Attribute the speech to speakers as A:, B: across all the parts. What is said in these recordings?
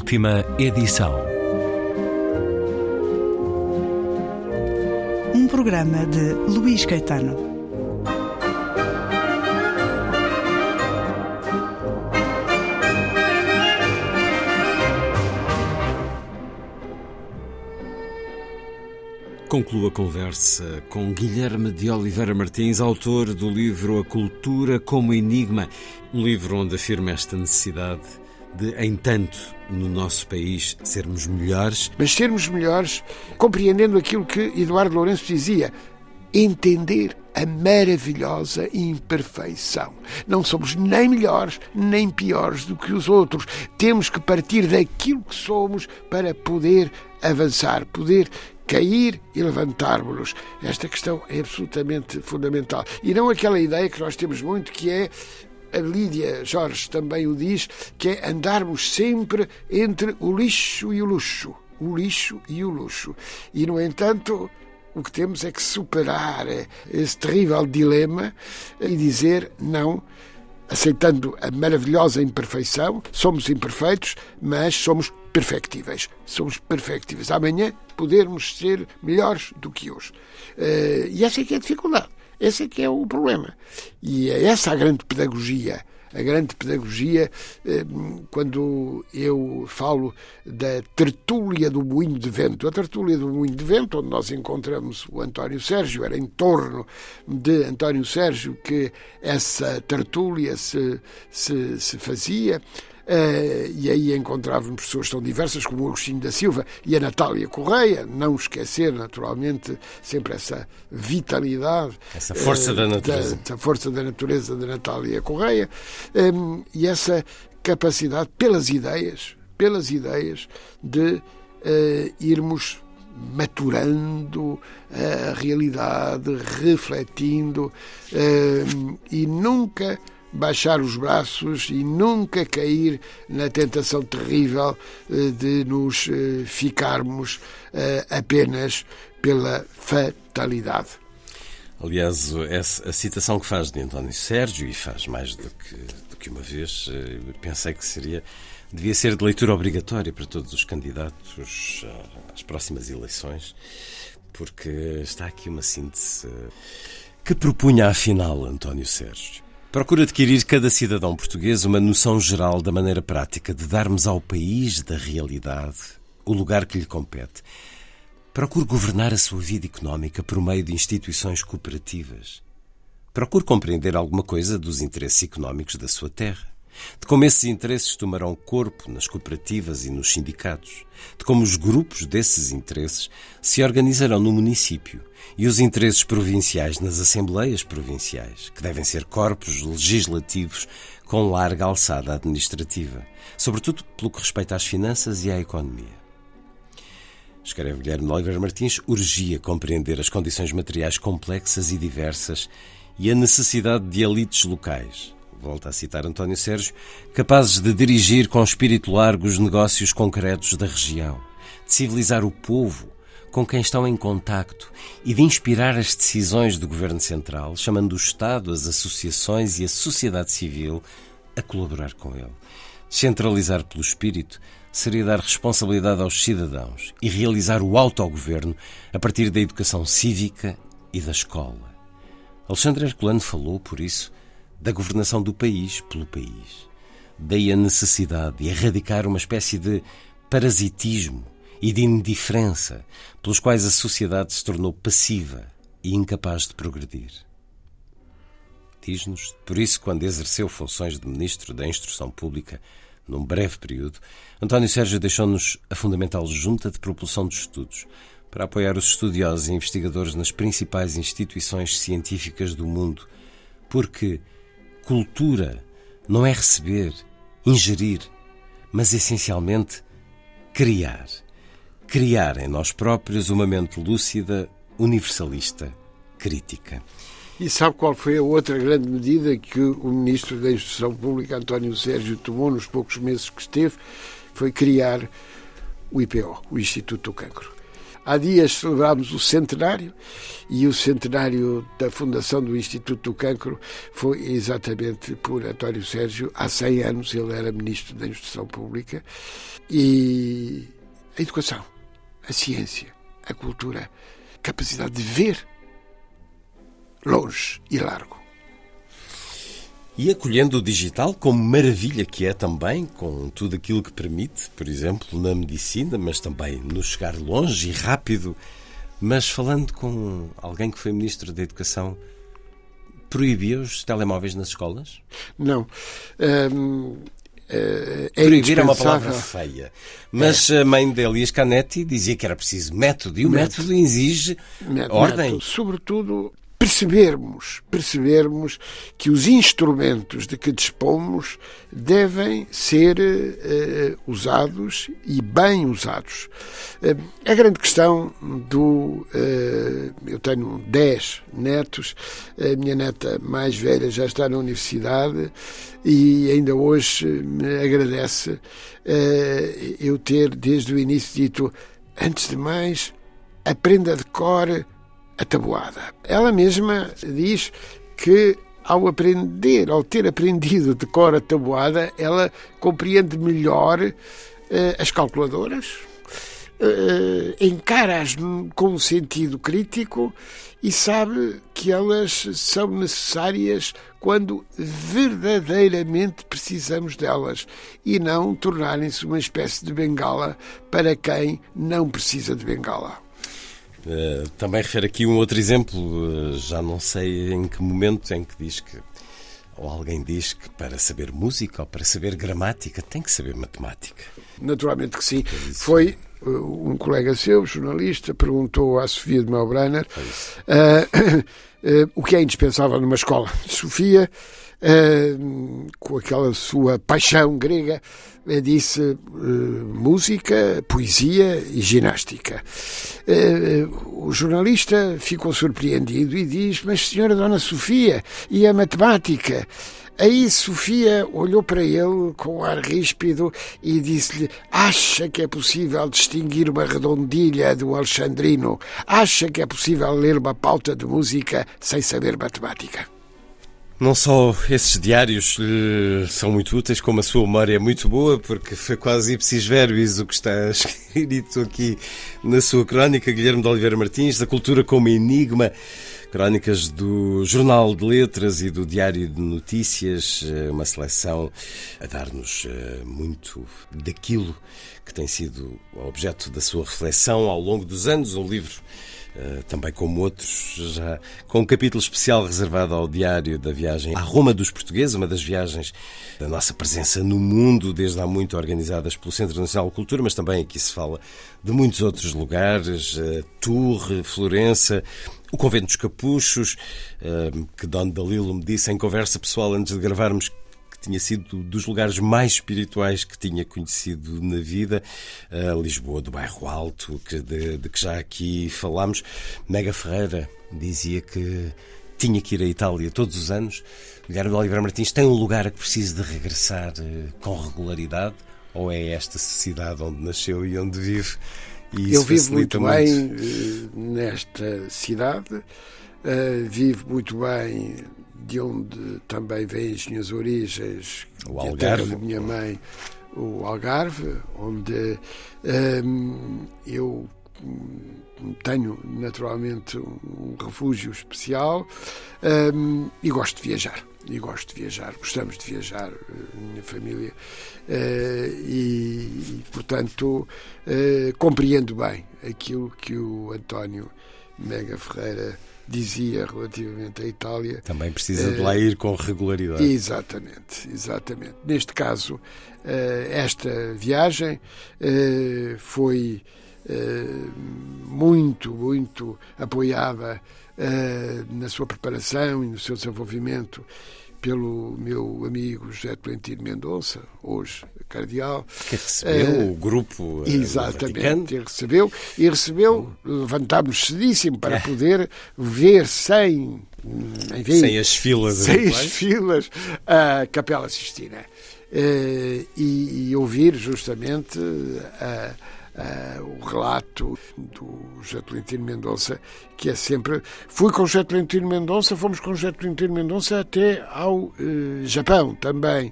A: Última edição.
B: Um programa de Luís Caetano.
C: Concluo a conversa com Guilherme de Oliveira Martins, autor do livro A Cultura como Enigma, um livro onde afirma esta necessidade de, em tanto, no nosso país, sermos melhores.
D: Mas sermos melhores compreendendo aquilo que Eduardo Lourenço dizia, entender a maravilhosa imperfeição. Não somos nem melhores nem piores do que os outros. Temos que partir daquilo que somos para poder avançar, poder cair e levantarmos-nos. Esta questão é absolutamente fundamental. E não aquela ideia que nós temos muito, que é a Lídia Jorge também o diz, que é andarmos sempre entre o lixo e o luxo. O lixo e o luxo. E, no entanto, o que temos é que superar esse terrível dilema e dizer não, aceitando a maravilhosa imperfeição, somos imperfeitos, mas somos perfectíveis. Somos perfectíveis. Amanhã podermos ser melhores do que hoje. Uh, e essa é que é a dificuldade. Esse é que é o problema. E é essa a grande pedagogia. A grande pedagogia, eh, quando eu falo da tertúlia do moinho de vento. A tertúlia do moinho de vento, onde nós encontramos o António Sérgio, era em torno de António Sérgio que essa tertúlia se, se, se fazia. Uh, e aí encontrávamos pessoas tão diversas como o Agostinho da Silva e a Natália Correia, não esquecer naturalmente sempre essa vitalidade,
C: essa força uh, da natureza,
D: da, força da natureza da Natália Correia eh, e essa capacidade pelas ideias, pelas ideias de irmos maturando a realidade, refletindo e nunca baixar os braços e nunca cair na tentação terrível eh, de nos eh, ficarmos eh, apenas pela fatalidade.
C: Aliás, a citação que faz de António Sérgio, e faz mais do que, do que uma vez, pensei que seria devia ser de leitura obrigatória para todos os candidatos às próximas eleições, porque está aqui uma síntese que propunha afinal António Sérgio. Procura adquirir cada cidadão português uma noção geral da maneira prática de darmos ao país da realidade o lugar que lhe compete. Procure governar a sua vida económica por meio de instituições cooperativas. Procure compreender alguma coisa dos interesses económicos da sua terra de como esses interesses tomarão corpo nas cooperativas e nos sindicatos, de como os grupos desses interesses se organizarão no município e os interesses provinciais nas assembleias provinciais, que devem ser corpos legislativos com larga alçada administrativa, sobretudo pelo que respeita às finanças e à economia. Escreve Guilherme Oliveira Martins, urgia compreender as condições materiais complexas e diversas e a necessidade de elites locais, volta a citar António Sérgio, capazes de dirigir com espírito largo os negócios concretos da região, de civilizar o povo com quem estão em contacto e de inspirar as decisões do Governo Central, chamando o Estado, as associações e a sociedade civil a colaborar com ele. Centralizar pelo espírito seria dar responsabilidade aos cidadãos e realizar o autogoverno a partir da educação cívica e da escola. Alexandre Herculano falou, por isso, da governação do país pelo país. Daí a necessidade de erradicar uma espécie de parasitismo e de indiferença pelos quais a sociedade se tornou passiva e incapaz de progredir. Diz-nos, por isso, quando exerceu funções de Ministro da Instrução Pública, num breve período, António Sérgio deixou-nos a fundamental Junta de Propulsão dos Estudos para apoiar os estudiosos e investigadores nas principais instituições científicas do mundo, porque Cultura não é receber, ingerir, mas essencialmente criar. Criar em nós próprios uma mente lúcida, universalista, crítica.
D: E sabe qual foi a outra grande medida que o Ministro da Instrução Pública, António Sérgio, tomou nos poucos meses que esteve? Foi criar o IPO, o Instituto do Cancro. Há dias celebrámos o centenário e o centenário da fundação do Instituto do Cancro foi exatamente por António Sérgio. Há 100 anos ele era Ministro da Instrução Pública e a educação, a ciência, a cultura, capacidade de ver longe e largo.
C: E acolhendo o digital como maravilha que é também, com tudo aquilo que permite, por exemplo, na medicina, mas também no chegar longe e rápido. Mas falando com alguém que foi Ministro da Educação, proibia os telemóveis nas escolas?
D: Não. Hum, é
C: Proibir é uma palavra feia. Mas é. a mãe de Elias Canetti dizia que era preciso método, e o método, método exige método, ordem.
D: Método, sobretudo percebermos, percebermos que os instrumentos de que dispomos devem ser uh, usados e bem usados. Uh, a grande questão do. Uh, eu tenho 10 netos, a minha neta mais velha já está na universidade e ainda hoje me agradece eu ter desde o início dito, antes de mais, aprenda de cor a tabuada. Ela mesma diz que ao aprender, ao ter aprendido de cor a tabuada, ela compreende melhor uh, as calculadoras, uh, encara-as com um sentido crítico e sabe que elas são necessárias quando verdadeiramente precisamos delas e não tornarem-se uma espécie de bengala para quem não precisa de bengala.
C: Uh, também refere aqui um outro exemplo, uh, já não sei em que momento, em que diz que, ou alguém diz que para saber música ou para saber gramática tem que saber matemática.
D: Naturalmente que sim. Foi uh, um colega seu, jornalista, perguntou à Sofia de Melbrenner o que é indispensável numa escola. Sofia uh, com aquela sua paixão grega, uh, disse uh, música, poesia e ginástica. o jornalista ficou surpreendido e diz: Mas, senhora Dona Sofia, e a matemática? Aí Sofia olhou para ele com um ar ríspido e disse-lhe: Acha que é possível distinguir uma redondilha do Alexandrino? Acha que é possível ler uma pauta de música sem saber matemática?
C: Não só esses diários uh, são muito úteis, como a sua memória é muito boa, porque foi quase ipsis verbis o que está escrito aqui na sua crónica, Guilherme de Oliveira Martins, da cultura como enigma, crónicas do Jornal de Letras e do Diário de Notícias, eh, uma seleção a dar-nos uh, muito daquilo que tem sido objeto da sua reflexão ao longo dos anos, um livro eh, também como outros, já com um capítulo especial reservado ao diário da viagem à Roma dos Portugueses, uma das viagens da nossa presença no mundo, desde há muito organizadas pelo Centro Nacional de Cultura, mas também aqui se fala de muitos outros lugares, uh, Tours, Florença, o Convento dos Capuchos, uh, que Don Dalilo me disse em conversa pessoal antes de gravarmos tinha sido dos lugares mais espirituais que tinha conhecido na vida. Uh, Lisboa, do bairro Alto, que de, de, que já aqui falámos. Mega Ferreira dizia que tinha que ir à Itália todos os anos. Guilherme de Oliveira Martins tem um lugar a que precisa de regressar uh, com regularidade? Ou é esta cidade onde nasceu e onde vive?
D: E Eu vivo muito, muito bem uh, nesta cidade, uh, vivo muito bem de onde também vêm as minhas origens,
C: o Algarve. a terra
D: da minha mãe, o Algarve, onde hum, eu tenho naturalmente um refúgio especial hum, e gosto de viajar. E gosto de viajar, gostamos de viajar, eh, minha família, uh, e, portanto uh, compreendo bem aquilo que o António Mega Ferreira dizia relativamente à Itália.
C: Também precisa de lá ir com regularidade.
D: Exatamente, exatamente. Neste caso, eh, esta viagem eh, foi eh, muito, muito apoiada na sua preparação e no seu desenvolvimento pelo meu amigo José Tolentino Mendonça, hoje cardeal.
C: Que recebeu uh, o grupo
D: eh, Exatamente, recebeu. E recebeu, levantámos cedíssimo para é. poder ver sem...
C: Enfim, sem as filas.
D: Sem as filas, a Capela Sistina. Uh, e, e, ouvir justamente a, uh, o relato do José Mendonça, que é sempre. Fui com o José Mendonça, fomos com o José Mendonça até ao uh, Japão também.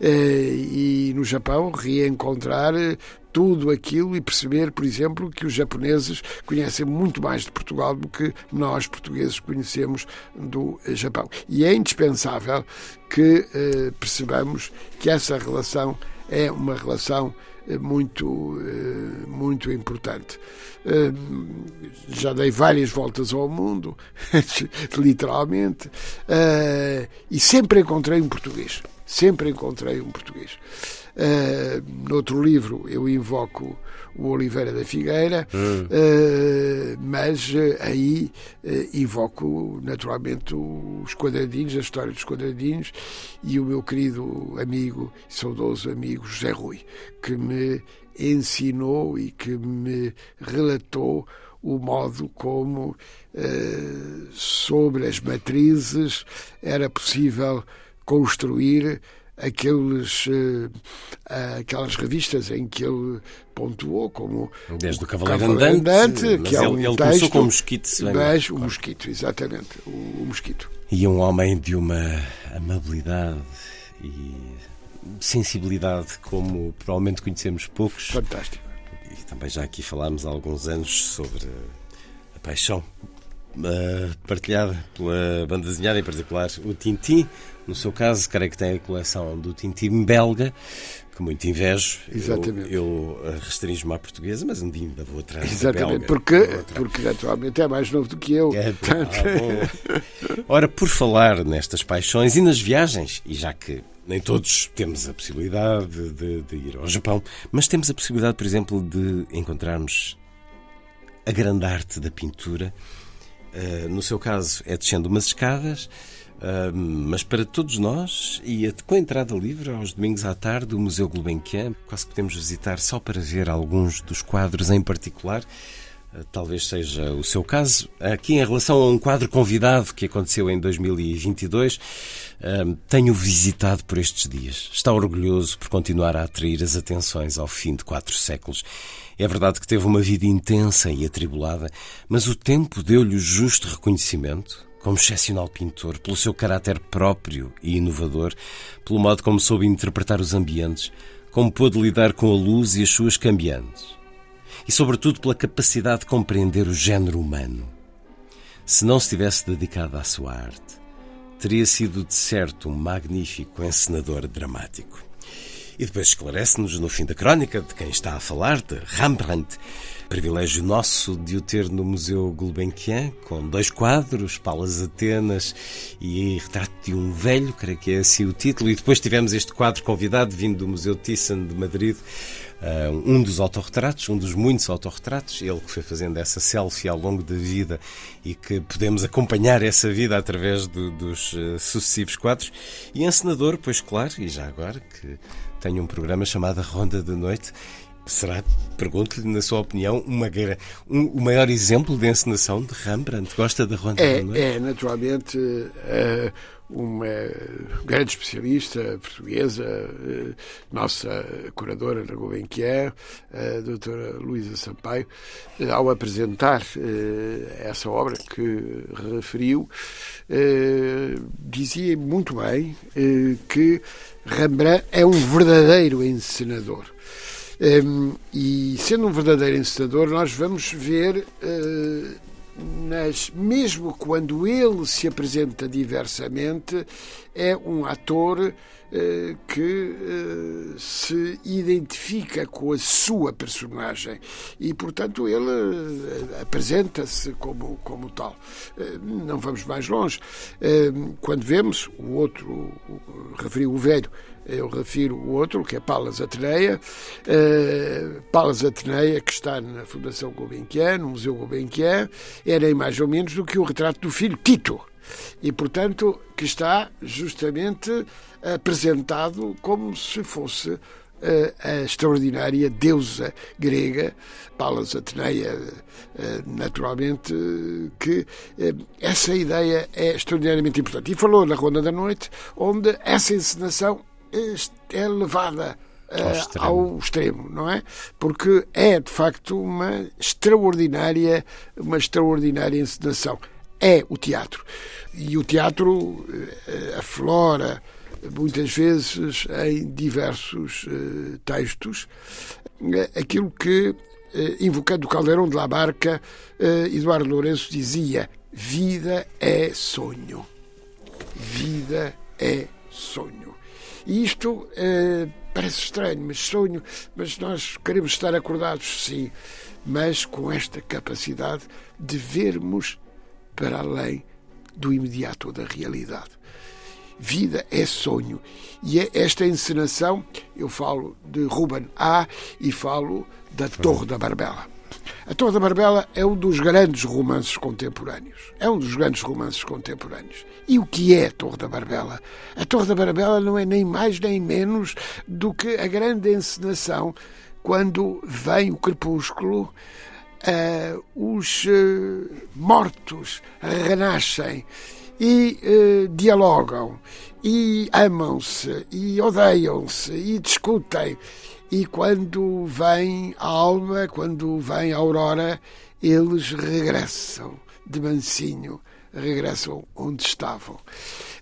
D: Uh, e no Japão reencontrar tudo aquilo e perceber, por exemplo, que os japoneses conhecem muito mais de Portugal do que nós, portugueses, conhecemos do Japão. E é indispensável que eh, percebamos que essa relação é uma relação eh, muito, eh, muito importante. Eh, já dei várias voltas ao mundo, literalmente, e sempre encontrei um português. Sempre encontrei um português. Uh, noutro livro eu invoco o Oliveira da Figueira, uh, mas uh, aí invoco naturalmente os quadradinhos, a história dos quadradinhos e o meu querido amigo, saudoso amigo José Rui, que me ensinou e que me relatou o modo como sobre as matrizes era possível construir aqueles, uh, aquelas revistas em que ele pontuou como
C: desde o Cavaleiro, Cavaleiro Andante, Andante
D: que é um
C: ele, ele
D: texto,
C: com o mosquito se
D: mas o mosquito exatamente o, o, mosquito.
C: E um homem de uma amabilidade e sensibilidade como provavelmente conhecemos poucos.
D: Fantástico.
C: E também já aqui falámos há alguns anos sobre a paixão partilhada pela banda desenhada, em particular o Tintim. No seu caso, creio que tem a coleção do Tintim belga, que muito invejo.
D: Exatamente.
C: Eu, eu restringo-me à portuguesa, mas um dia ainda vou atrás
D: Exatamente,
C: belga,
D: porque, porque atualmente é mais novo do que eu.
C: É, ah, Ora, por falar nestas paixões e nas viagens, e já que nem todos temos a possibilidade de, de, ir ao Japão, mas temos a possibilidade, por exemplo, de encontrarmos a grande arte da pintura eh, no seu caso, é descendo umas escadas, uh, mas para todos nós, e com a entrada livre, aos domingos à tarde, o Museu Gulbenkian, quase podemos visitar só para ver alguns dos quadros em particular. Uh, talvez seja o seu caso. Aqui, em relação a um quadro convidado que aconteceu em 2022, tenho visitado por estes dias. Está orgulhoso por continuar a atrair as atenções ao fim de quatro séculos é verdade que teve uma vida intensa e atribulada, mas o tempo deu-lhe o justo reconhecimento, como excepcional pintor, pelo seu caráter próprio e inovador, pelo modo como soube interpretar os ambientes, como pôde lidar com a luz e as suas cambiantes, e sobretudo pela capacidade de compreender o género humano. Se não se tivesse dedicado à sua arte, teria sido de certo um magnífico encenador dramático. E depois esclarece-nos no fim da crónica de quem está a falar, de Rembrandt. Privilégio nosso de o ter no Museu Gulbenkian, com dois quadros, Palas Atenas e Retrato de um Velho, creio que é assim o título. E depois tivemos este quadro convidado, vindo do Museu Thyssen de Madrid, Uh, um dos autorretratos, um dos muitos autorretratos, ele que foi fazendo essa selfie ao longo da vida e que podemos acompanhar essa vida através do, dos uh, sucessivos quadros. E encenador, pois claro, e já agora, que tem um programa chamado Ronda da Noite. Será, pergunto-lhe, na sua opinião, uma, um, o maior exemplo de encenação de Rembrandt? Gosta da Ronda
D: é,
C: da Noite?
D: É, naturalmente, uh, uma grande especialista portuguesa, uh, nossa curadora na Gulbenkian, a doutora Luísa Sampaio, ao apresentar essa obra que referiu, dizia muito bem que Rembrandt é um verdadeiro encenador. Um, e sendo um verdadeiro encenador, nós vamos ver, uh, nas, mesmo quando ele se apresenta diversamente, é um ator que uh, se identifica com a sua personagem e, portanto, ele apresenta-se como, como tal. não vamos mais longe. quando vemos o outro, referiu o velho, eu refiro o outro, que é Palas Ateneia. Palas Ateneia, que está na Fundação Gulbenkian, no Museu Gulbenkian, era mais ou menos do que o retrato do filho Tito. E, portanto, que está justamente apresentado como se fosse eh, a extraordinária deusa grega, Palas Ateneia, eh, naturalmente, que essa ideia é extraordinariamente importante. E falou na Ronda da Noite, onde essa encenação é levada
C: ao extremo.
D: ao extremo, não é? Porque é de facto uma extraordinária, uma extraordinária encenação. É o teatro. E o teatro aflora muitas vezes em diversos textos aquilo que, invocando o Caldeirão de la Barca, Eduardo Lourenço dizia: vida é sonho. Vida é sonho. E isto eh, parece estranho, mas sonho, mas nós queremos estar acordados, sim, mas com esta capacidade de vermos para além do imediato ou da realidade. Vida é sonho. E é esta encenação, eu falo de Ruben A e falo da Torre da Barbela. A Torre da Barbela é um dos grandes romances contemporâneos. É um dos grandes romances contemporâneos. E o que é a Torre da Barbela? A Torre da Barbela não é nem mais nem menos do que a grande encenação quando vem o crepúsculo, uh, os uh, mortos renascem e uh, dialogam e amam-se e odeiam-se e discutem e quando vem a alma, quando vem a aurora, eles regressam de mansinho, regressam onde estavam.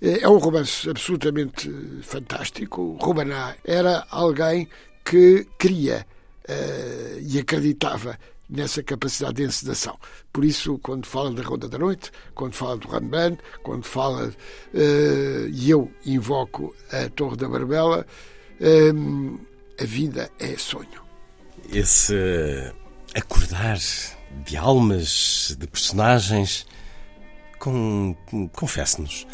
D: É um romance absolutamente fantástico. Rubaná era alguém que queria e acreditava nessa capacidade de encenação. Por isso, quando fala da Ronda da Noite, quando fala do Rembrandt, quando fala, uh, e eu invoco a Torre da Barbela, um, a vida é sonho.
C: Esse acordar de almas, de personagens, com, confesse-nos,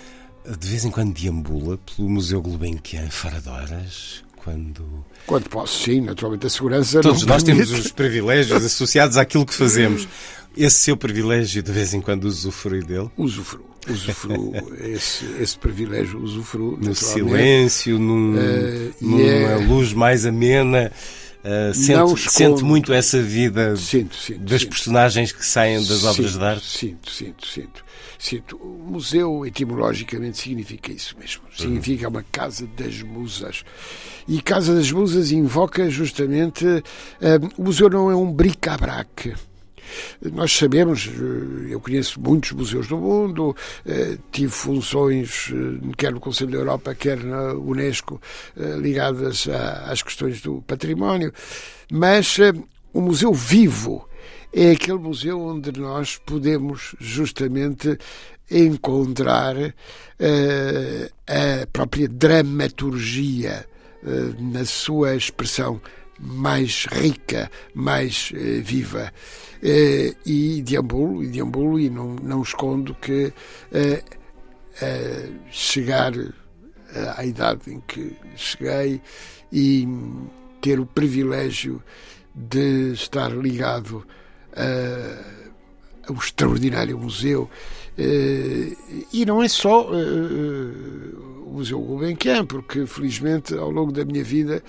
C: de vez em quando deambula pelo Museu Gulbenkian fora de horas, quando...
D: Quando posso, sim, naturalmente a segurança
C: Todos nós
D: permite.
C: temos os privilégios associados àquilo que fazemos. Esse seu privilégio, de vez em quando, usufrui dele?
D: Usufruo. Usufruo esse, esse privilégio, usufruo.
C: No silêncio, num, uh, numa é... luz mais amena. Uh, sente, sente, muito essa vida
D: sinto, sinto,
C: das
D: sinto.
C: personagens que saem das obras de arte?
D: Sinto, sinto, sinto, sinto. O museu, etimologicamente, significa isso mesmo. Significa uma casa das musas. E Casa das Musas invoca justamente. Uh, o museu não é um bric-a-brac. Nós sabemos, eh, eu conheço muitos museus do mundo, eh, tive funções eh, quer no Conselho da Europa, quer na Unesco, ligadas às questões do património, mas o museu vivo é aquele museu onde nós podemos justamente encontrar a própria dramaturgia na sua expressão mais rica, mais eh, viva. Eh, e deambulo, e deambulo, e não, não escondo que eh, chegar à idade em que cheguei e ter o privilégio de estar ligado ao extraordinário museu. E não é só o Museu Gulbenkian, porque felizmente ao longo da minha vida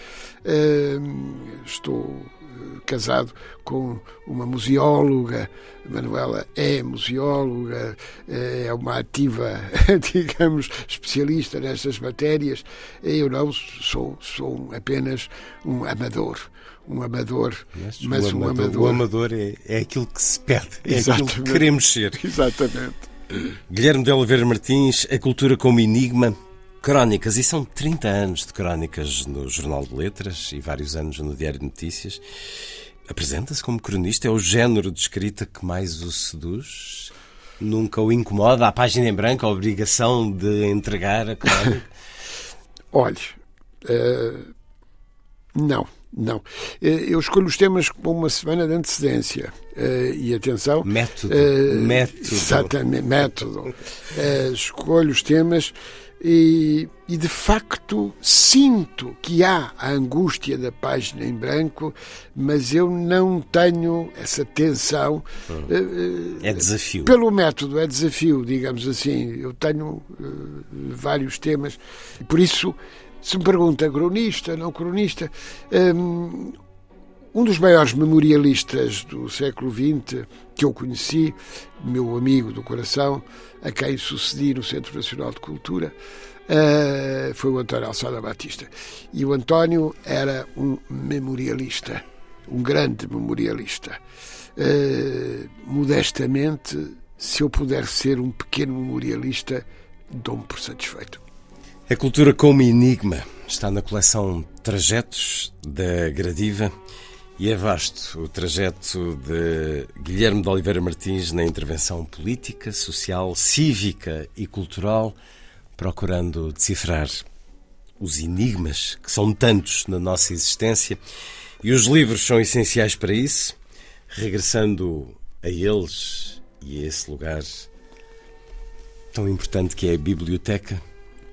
D: ehm, estou eh, casado com uma museóloga, Manuela é museóloga, eh, é uma ativa, digamos, especialista nestas matérias. Eu não sou, sou apenas um amador. Um amador, mas, mas um amador, amador.
C: O amador é, é aquilo que se pede, é Exatamente. aquilo que queremos ser.
D: Exatamente.
C: Guilherme de Oliveira Martins, A Cultura como Enigma, Crónicas, e são 30 anos de crónicas no Jornal de Letras e vários anos no Diário de Notícias. Apresenta-se como cronista, é o género de escrita que mais o seduz? Nunca o incomoda? A página em branco, a obrigação de entregar a crónica?
D: Olhe, uh, não, não. Eh, eu escolho os temas com uma semana de antecedência. Uh, e atenção.
C: Método. Uh, método.
D: Exatamente, método. escolho os temas e, e, de facto sinto que há a angústia da página em branco, mas eu não tenho essa tensão.
C: Hum. É desafio.
D: Pelo método, é desafio, digamos assim. Eu tenho uh, vários temas por isso, se me pergunta cronista, não cronista, um, um dos maiores memorialistas do século XX que eu conheci, meu amigo do coração, a quem sucedi no Centro Nacional de Cultura, uh, foi o António Alçada Batista. E o António era um memorialista, um grande memorialista. Uh, modestamente, se eu puder ser um pequeno memorialista, dou-me por satisfeito.
C: A cultura como enigma está na coleção Trajetos da Gradiva e é vasto o trajeto de Guilherme de Oliveira Martins na intervenção política, social, cívica e cultural, procurando decifrar os enigmas que são tantos na nossa existência e os livros são essenciais para isso. Regressando a eles e a esse lugar tão importante que é a biblioteca,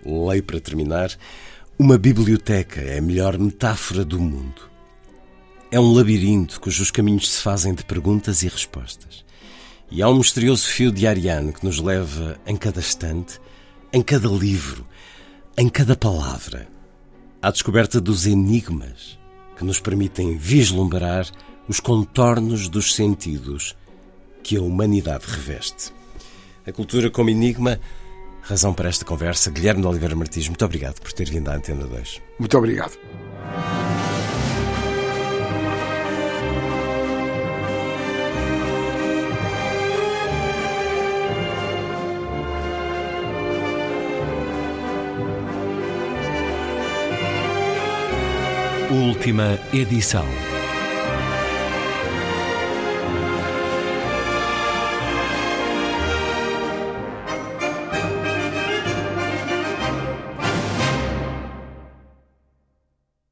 C: leio para terminar, uma biblioteca é a melhor metáfora do mundo. É um labirinto cujos caminhos se fazem de perguntas e respostas. E há um misterioso fio de Ariane que nos leva em cada estante, em cada livro, em cada palavra, à descoberta dos enigmas que nos permitem vislumbrar os contornos dos sentidos que a humanidade reveste. A cultura como enigma, razão para esta conversa. Guilherme de Oliveira Martins, muito obrigado por ter vindo à Antena 2.
D: Muito obrigado.
A: Última edição.